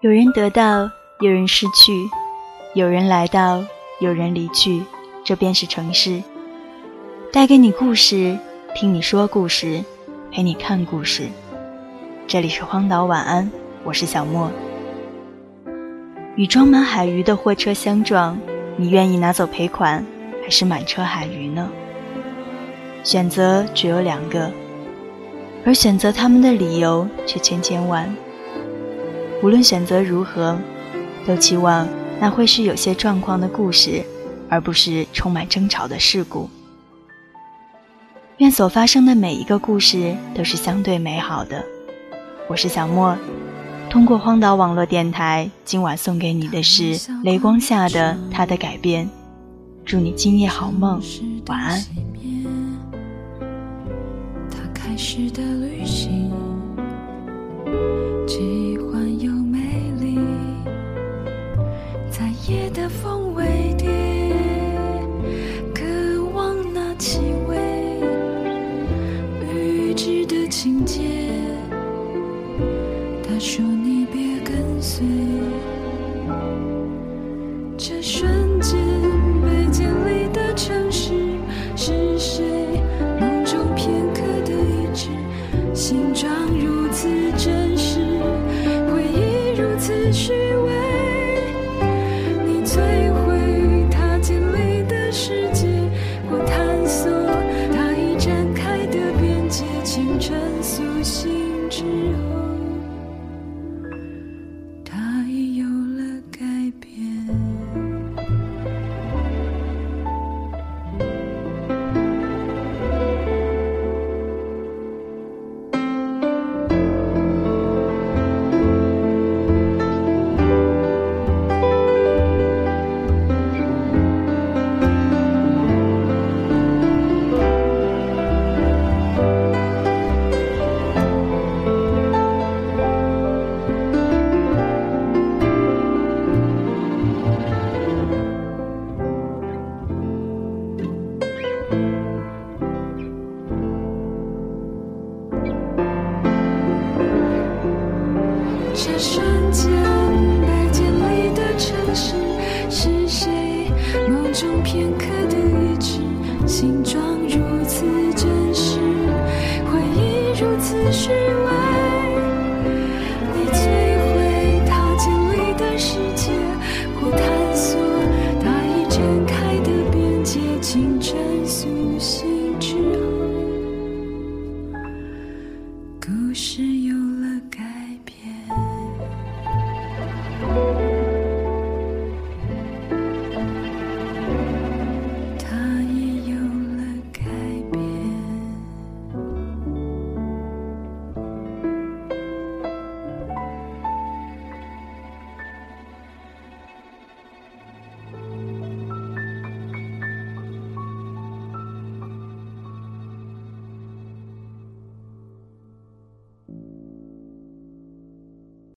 有人得到，有人失去，有人来到，有人离去，这便是城市。带给你故事，听你说故事，陪你看故事。这里是荒岛晚安，我是小莫。与装满海鱼的货车相撞，你愿意拿走赔款，还是满车海鱼呢？选择只有两个，而选择他们的理由却千千万。无论选择如何，都期望那会是有些状况的故事，而不是充满争吵的事故。愿所发生的每一个故事都是相对美好的。我是小莫，通过荒岛网络电台，今晚送给你的是雷光下的他的改变。祝你今夜好梦，晚安。他开始的旅行。风微跌，渴望那气味，预知的情节。他说：“你别跟随。”这瞬间，被建立的城市是谁？梦中片刻的意志，形状如此真实，回忆如此虚。苏醒之后这瞬间白建里的城市，是谁梦中片刻的遗失？形状如此真实，回忆如此虚伪。你摧毁他建立的世界，或探索他已展开的边界。清晨苏醒之后，故事又。